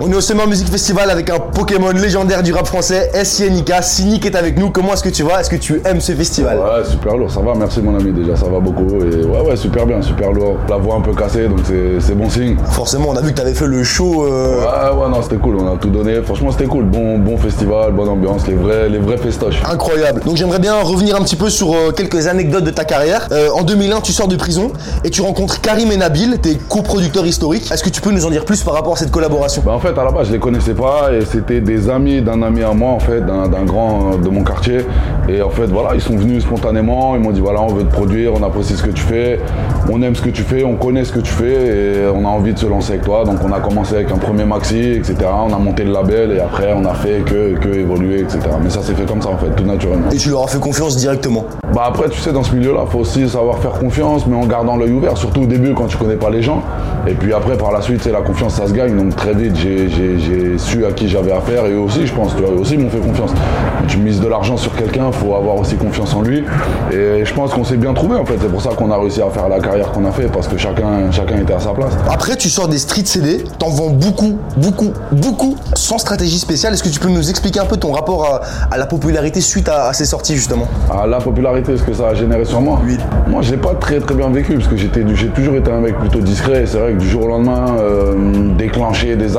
On est au Summer Music Festival avec un Pokémon légendaire du rap français, SINIK. Cynic est avec nous. Comment est-ce que tu vas? Est-ce que tu aimes ce festival? Ouais, super lourd, ça va, merci mon ami déjà, ça va beaucoup. Et ouais, ouais, super bien, super lourd. La voix un peu cassée, donc c'est- c'est bon signe. Forcément, on a vu que tu avais fait le show. euh, Ouais, ouais, non, c'était cool, on a tout donné. Franchement, c'était cool. Bon, bon festival, bonne ambiance, les vrais, les vrais festoches. Incroyable. Donc j'aimerais bien revenir un petit peu sur euh, quelques anecdotes de ta carrière. Euh, en 2001, tu sors de prison et tu rencontres Karim et Nabil, tes coproducteurs historiques. Est-ce que tu peux nous en dire plus par rapport à cette collaboration? Bah en fait à la base je les connaissais pas et c'était des amis d'un ami à moi en fait, d'un grand de mon quartier. Et en fait voilà, ils sont venus spontanément, ils m'ont dit voilà on veut te produire, on apprécie ce que tu fais, on aime ce que tu fais, on connaît ce que tu fais et on a envie de se lancer avec toi. Donc on a commencé avec un premier maxi, etc. On a monté le label et après on a fait que, que évoluer, etc. Mais ça s'est fait comme ça en fait, tout naturellement. Et tu leur as fait confiance directement? Bah après, tu sais, dans ce milieu-là, faut aussi savoir faire confiance, mais en gardant l'œil ouvert, surtout au début quand tu connais pas les gens. Et puis après, par la suite, c'est la confiance, ça se gagne. Donc très vite, j'ai- j'ai j'ai su à qui j'avais affaire et eux aussi, je pense, tu vois, eux aussi m'ont fait confiance. Quand tu mises de l'argent sur quelqu'un, faut avoir aussi confiance en lui. Et je pense qu'on s'est bien trouvé en fait. C'est pour ça qu'on a réussi à faire la carrière qu'on a fait, parce que chacun, chacun était à sa place. Après, tu sors des street CD, t'en vends beaucoup, beaucoup, beaucoup, sans stratégie spéciale. Est-ce que tu peux nous expliquer un peu ton rapport à, à la popularité suite à, à ces sorties justement? À la popularité, ce que ça a généré sur moi? Oui. Moi, je l'ai pas très très bien vécu parce que j'ai toujours été un mec plutôt discret. Et c'est vrai que du jour au lendemain, euh, déclencher des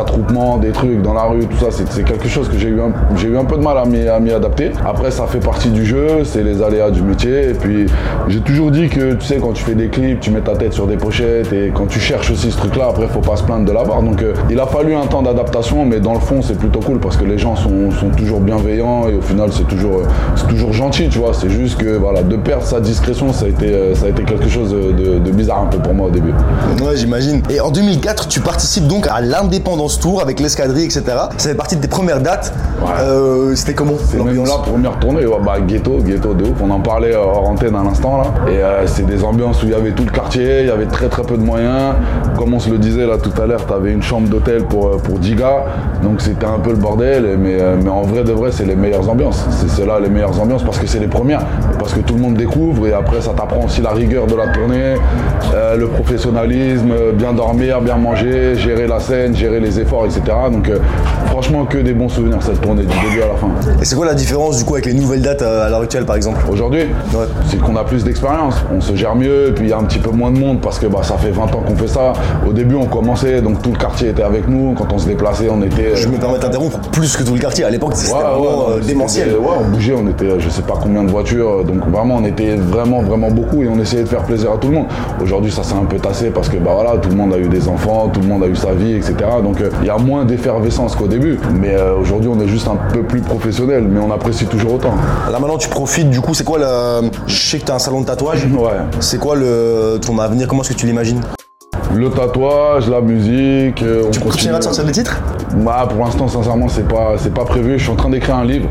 des trucs dans la rue, tout ça, c'est, quelque chose que j'ai eu un, eu un peu de mal à m'y, adapter. Après, ça fait partie du jeu, c'est les aléas du métier. Et puis, j'ai toujours dit que, tu sais, quand tu fais des clips, tu mets ta tête sur des pochettes et quand tu cherches aussi ce truc-là, après, faut pas se plaindre de l'avoir. Donc, euh, il a fallu un temps d'adaptation, mais dans le fond, c'est plutôt cool parce que les gens sont, sont toujours bienveillants et au final, c'est toujours, euh, toujours gentil, tu vois. C'est juste que, voilà, de perdre sa discrétion, ça a été, euh, ça a été quelque chose de, de bizarre un peu pour moi au début. Ouais, j'imagine. Et en 2004, tu participes donc à l'Indépendance Tour avec l'escadrille, etc. Ça fait partie de tes premières dates. Ouais. Euh, C'était comment l'ambiance la première tournée, ouais, bah, ghetto, ghetto de ouf. On en parlait euh, hors antenne à l'instant là. Et euh, c'est des ambiances où il y avait tout le quartier, il y avait très très peu de moyens. Comme on se le disait là tout à l'heure, tu avais une chambre d'hôtel pour, pour 10 gars. Donc c'était un peu le bordel. Mais, mais en vrai de vrai, c'est les meilleures ambiances. C'est là les meilleures ambiances parce que c'est les premières. Parce que tout le monde découvre et après ça t'apprend aussi la rigueur de la tournée, euh, le professionnalisme, bien dormir, bien manger, gérer la scène, gérer les efforts, etc. Donc euh, franchement que des bons souvenirs cette tournée du début à la fin. Et c'est quoi la différence du coup avec les nouvelles dates euh, à l'heure actuelle par exemple? Aujourd'hui, Ouais. c'est qu'on a plus d'expérience, on se gère mieux, et puis il y a un petit peu moins de monde parce que bah, ça fait 20 ans qu'on fait ça. Au début, on commençait, donc tout le quartier était avec nous. Quand on se déplaçait, on était. Je me permets d'interrompre plus que tout le quartier. À l'époque, c'était Ouais, vraiment euh, démentiel. Ouais, on bougeait, on était, euh, je sais pas combien de voitures, donc vraiment, on était vraiment, vraiment beaucoup et on essayait de faire plaisir à tout le monde. Aujourd'hui, ça s'est un peu tassé parce que bah voilà, tout le monde a eu des enfants, tout le monde a eu sa vie, etc. Donc euh, il y a moins d'effervescence qu'au début. Mais euh, aujourd'hui, on est juste un peu plus professionnel, mais on apprécie toujours autant. Là maintenant, tu profites du coup. C'est quoi la. Je sais que t'as un salon de tatouage. Ouais. C'est quoi le ton avenir? Comment est-ce que tu l'imagines? Le tatouage, la musique. euh, on Tu continue. continueras de sortir des titres? Bah, pour l'instant, sincèrement, c'est pas, c'est pas prévu. Je suis en train d'écrire un livre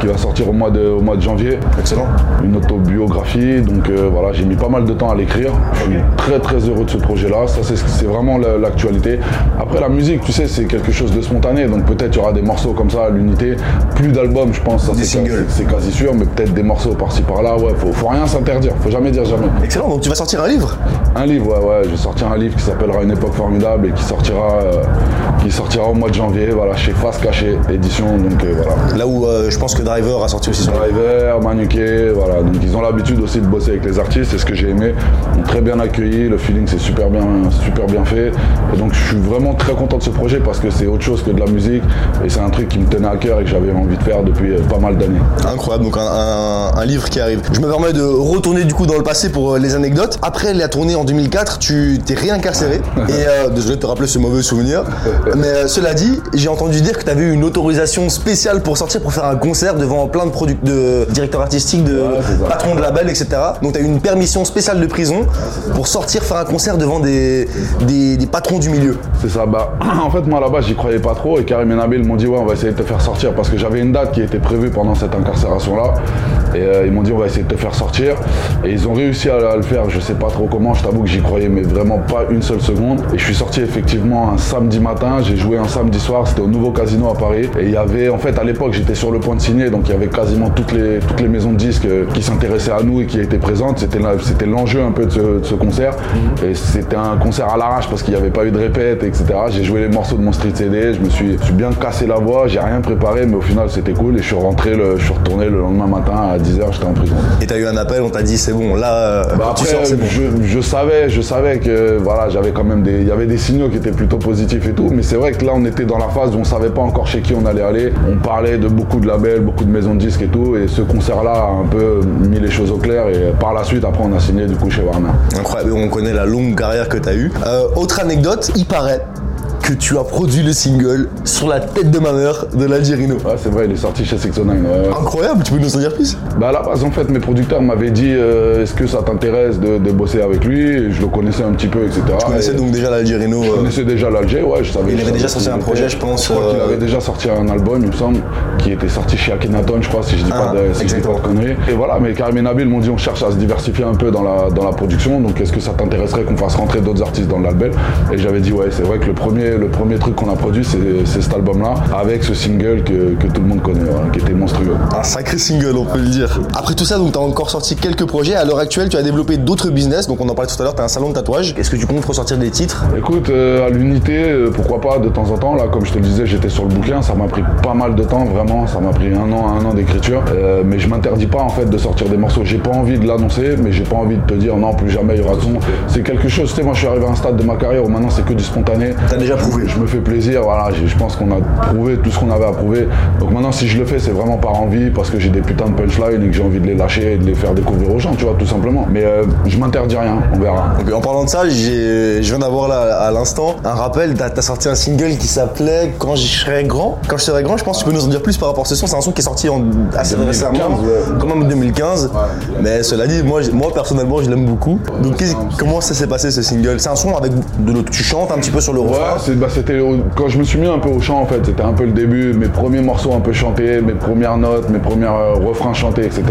qui va sortir au mois de, au mois de janvier. Excellent. Une autobiographie. Donc euh, voilà, j'ai mis pas mal de temps à l'écrire. Je suis très très heureux de ce projet-là. Ça, c'est, vraiment la- l'actualité. Après, la musique, tu sais, c'est quelque chose de spontané. Donc peut-être il y aura des morceaux comme ça à l'unité. Plus d'albums, je pense. Ça, Des singles. c'est- c'est quasi sûr. Mais peut-être des morceaux par-ci par-là. Ouais, faut, faut rien s'interdire. Faut jamais dire jamais. Excellent. Donc tu vas sortir un livre? Un livre, ouais, ouais. Je vais sortir un livre qui s'appellera Une époque formidable et qui sortira, euh, qui sortira au mois de janvier. Voilà, chez Face Cachée édition. Donc euh, voilà. Là où euh, je pense que Driver a sorti aussi son. Driver, Manuquet, voilà. Donc ils ont l'habitude aussi de bosser avec les artistes, c'est ce que j'ai aimé. Ils ont très bien accueilli, le feeling c'est super bien, super bien fait. Et donc je suis vraiment très content de ce projet parce que c'est autre chose que de la musique et c'est un truc qui me tenait à cœur et que j'avais envie de faire depuis euh, pas mal d'années. Incroyable, donc un, un- un livre qui arrive. Je me permets de retourner du coup dans le passé pour les anecdotes. Après la tournée en 2004, tu t'es réincarcéré. Et euh, désolé de te rappeler ce mauvais souvenir. Mais cela dit, j'ai entendu dire que tu avais eu une autorisation spéciale pour sortir pour faire un concert devant plein de, de directeurs artistiques, de Ouais, patrons de labels, etc. Donc tu as eu une permission spéciale de prison pour sortir faire un concert devant des, des, des patrons du milieu. C'est ça, bah en fait moi là-bas j'y croyais pas trop et Karim et Nabil m'ont dit ouais on va essayer de te faire sortir parce que j'avais une date qui était prévue pendant cette incarcération là et euh, ils m'ont dit on va essayer de te faire sortir et ils ont réussi à, à le faire, je sais pas trop comment, je t'avoue que j'y croyais mais vraiment pas une seule seconde. Et je suis sorti effectivement un samedi matin, j'ai joué un samedi soir, c'était au nouveau casino à Paris. Et il y avait, en fait, à l'époque, j'étais sur le point de signer, donc il y avait quasiment toutes les, toutes les maisons de disques qui s'intéressaient à nous et qui étaient présentes. C'était, c'était l'enjeu un peu de ce, concert. Et c'était un concert à l'arrache parce qu'il n'y avait pas eu de répète, etc. J'ai joué les morceaux de mon street CD, je me suis, bien cassé la voix, j'ai rien préparé, mais au final c'était cool. Et je suis rentré, le, je suis retourné le lendemain matin à 10h, j'étais en prison. Et t'as eu un appel, on t'a dit c'est bon, là, bah tu sors, c'est bon. Je, savais, je savais que voilà, j'avais quand même des, il y avait des signaux qui étaient plutôt positifs et tout, mais c'est vrai que là on était dans la phase où on savait pas encore chez qui on allait aller. On parlait de beaucoup de labels, beaucoup de maisons de disques et tout, et ce concert-là a un peu mis les choses au clair. Et par la suite, après, on a signé du coup chez Warner. Incroyable, on connaît la longue carrière que tu as eue. Euh, autre anecdote, il paraît que tu as produit le single sur la tête de ma mère de l'Algérino. Ouais, c'est vrai, il est sorti chez Section 9. Incroyable, tu peux nous en dire plus? Bah à la base, en fait, mes producteurs m'avaient dit euh, est-ce que ça t'intéresse de, bosser avec lui? Je le connaissais un petit peu, etc. Tu connaissais donc déjà l'Algérino Je euh, connaissais déjà l'Alger, ouais, je savais. Il avait déjà sorti un projet, je pense. Je crois qu'il euh, avait déjà sorti un album, il me semble, qui était sorti chez Akhenaton, je crois, si je dis pas, ah, de, si conneries. Et voilà, mais Karim et Nabil m'ont dit on cherche à se diversifier un peu dans la, dans la production, donc est-ce que ça t'intéresserait qu'on fasse rentrer d'autres artistes dans le label? Et j'avais dit ouais, c'est vrai que le premier, le premier truc qu'on a produit, c'est cet album-là, avec ce single que, tout le monde connaît, qui était monstrueux. Un sacré single, on peut le dire. Après tout ça, donc tu as encore sorti quelques projets. À l'heure actuelle, tu as développé d'autres business. Donc on en parlait tout à l'heure, tu as un salon de tatouage. Est-ce que tu comptes ressortir des titres? Écoute, euh, à l'unité, euh, pourquoi pas de temps en temps. Là, comme je te le disais, j'étais sur le bouquin. Ça m'a pris pas mal de temps, vraiment. Ça m'a pris un an, un an d'écriture. Euh, mais je m'interdis pas en fait de sortir des morceaux. J'ai pas envie de l'annoncer, mais j'ai pas envie de te dire non, plus jamais il y aura de son. C'est quelque chose, tu sais, moi je suis arrivé à un stade de ma carrière où maintenant c'est que du spontané. T'as déjà prouvé. Je me fais plaisir, voilà, je pense qu'on a prouvé tout ce qu'on avait à prouver. Donc maintenant, si je le fais, c'est vraiment par envie, parce que j'ai des putains de punchlines et que j'ai envie de les lâcher et de les faire découvrir aux gens, tu vois, tout simplement. Mais euh, je m'interdis rien, on verra. en parlant de ça, je viens d'avoir là à l'instant un rappel. T'as as sorti un single qui s'appelait Quand je serai grand. Quand je serai grand, je pense que tu peux nous en dire plus par rapport à ce son. C'est un son qui est sorti en, assez récemment, quand même en 2015. Mais cela dit, moi, moi personnellement, je l'aime beaucoup. Donc comment ça s'est passé ce single? C'est un son avec de l'autre. Tu chantes un petit peu sur le refrain? Ouais, bah, c'était quand je me suis mis un peu au chant en fait. C'était un peu le début, mes premiers morceaux un peu chantés, mes premières notes, mes premiers euh, refrains chantés, etc.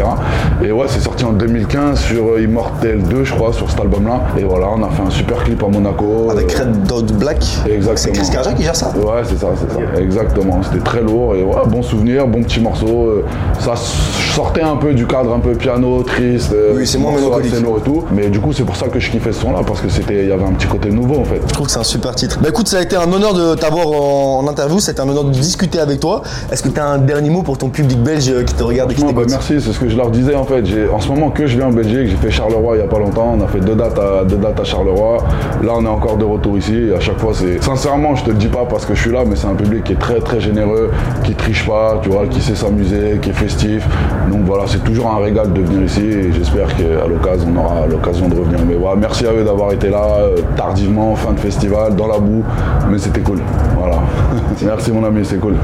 Et ouais, c'est sorti en 2015 sur euh, Immortel 2, je crois, sur cet album-là. Et voilà, on a fait un super clip à Monaco. Avec Red Dot Black Exactement. C'est Chris Carja qui gère ça Ouais, c'est ça, c'est ça. Exactement. C'était très lourd et ouais, bon souvenir, bon petit morceau. Euh, ça sortait un peu du cadre un peu piano, triste. Oui, c'est moins mélancolique. et tout. Mais du coup, c'est pour ça que je kiffais ce son-là parce que c'était, il y avait un petit côté nouveau en fait. Je trouve que c'est un super titre. Bah écoute, ça a été un honneur de t'avoir en interview. C'était un honneur de discuter avec toi. Est-ce que tu as un dernier mot pour ton public belge qui te regarde et qui bah Merci, c'est ce que je leur disais en fait. En ce moment que je viens en Belgique, j'ai fait Charleroi il n'y a pas longtemps. On a fait deux dates, à, deux dates à Charleroi. Là, on est encore de retour ici. Et à chaque fois, c'est. Sincèrement, je te le dis pas parce que je suis là, mais c'est un public qui est très très généreux, qui triche pas, tu vois, qui sait s'amuser, qui est festif. Donc voilà, c'est toujours un régal de venir ici et j'espère qu'à l'occasion, on aura l'occasion de revenir. Mais voilà, merci à eux d'avoir été là euh, tardivement, fin de festival, dans la boue. Mais c'était cool. Voilà. merci mon ami, c'est cool.